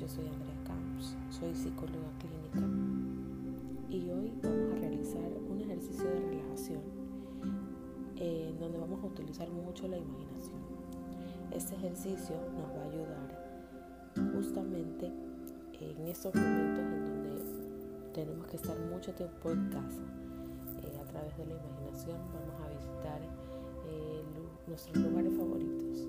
yo soy Andrea Campos, soy psicóloga clínica y hoy vamos a realizar un ejercicio de relajación eh, en donde vamos a utilizar mucho la imaginación. Este ejercicio nos va a ayudar justamente en estos momentos en donde tenemos que estar mucho tiempo en casa. Eh, a través de la imaginación vamos a visitar eh, nuestros lugares favoritos.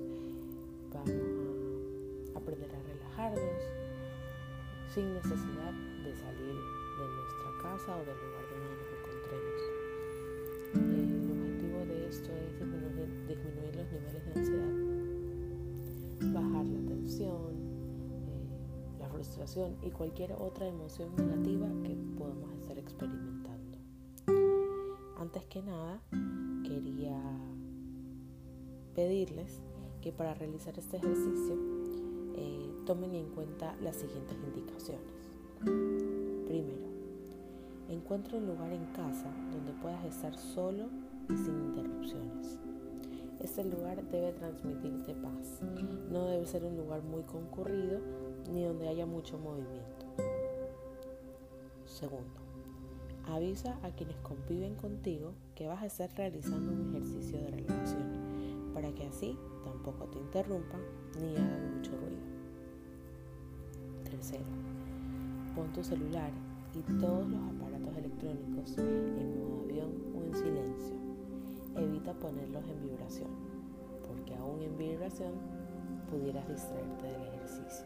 Sin necesidad de salir de nuestra casa o del lugar donde nos encontremos. El objetivo de esto es disminuir, disminuir los niveles de ansiedad, bajar la tensión, eh, la frustración y cualquier otra emoción negativa que podamos estar experimentando. Antes que nada, quería pedirles que para realizar este ejercicio tomen en cuenta las siguientes indicaciones. Primero, encuentra un lugar en casa donde puedas estar solo y sin interrupciones. Este lugar debe transmitirte paz. No debe ser un lugar muy concurrido ni donde haya mucho movimiento. Segundo, avisa a quienes conviven contigo que vas a estar realizando un ejercicio de relajación para que así tampoco te interrumpan ni hagan mucho ruido. Pon tu celular y todos los aparatos electrónicos en modo avión o en silencio. Evita ponerlos en vibración, porque aún en vibración pudieras distraerte del ejercicio.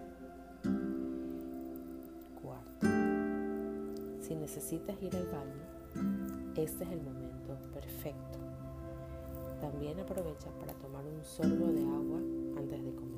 Cuarto, si necesitas ir al baño, este es el momento perfecto. También aprovecha para tomar un sorbo de agua antes de comer.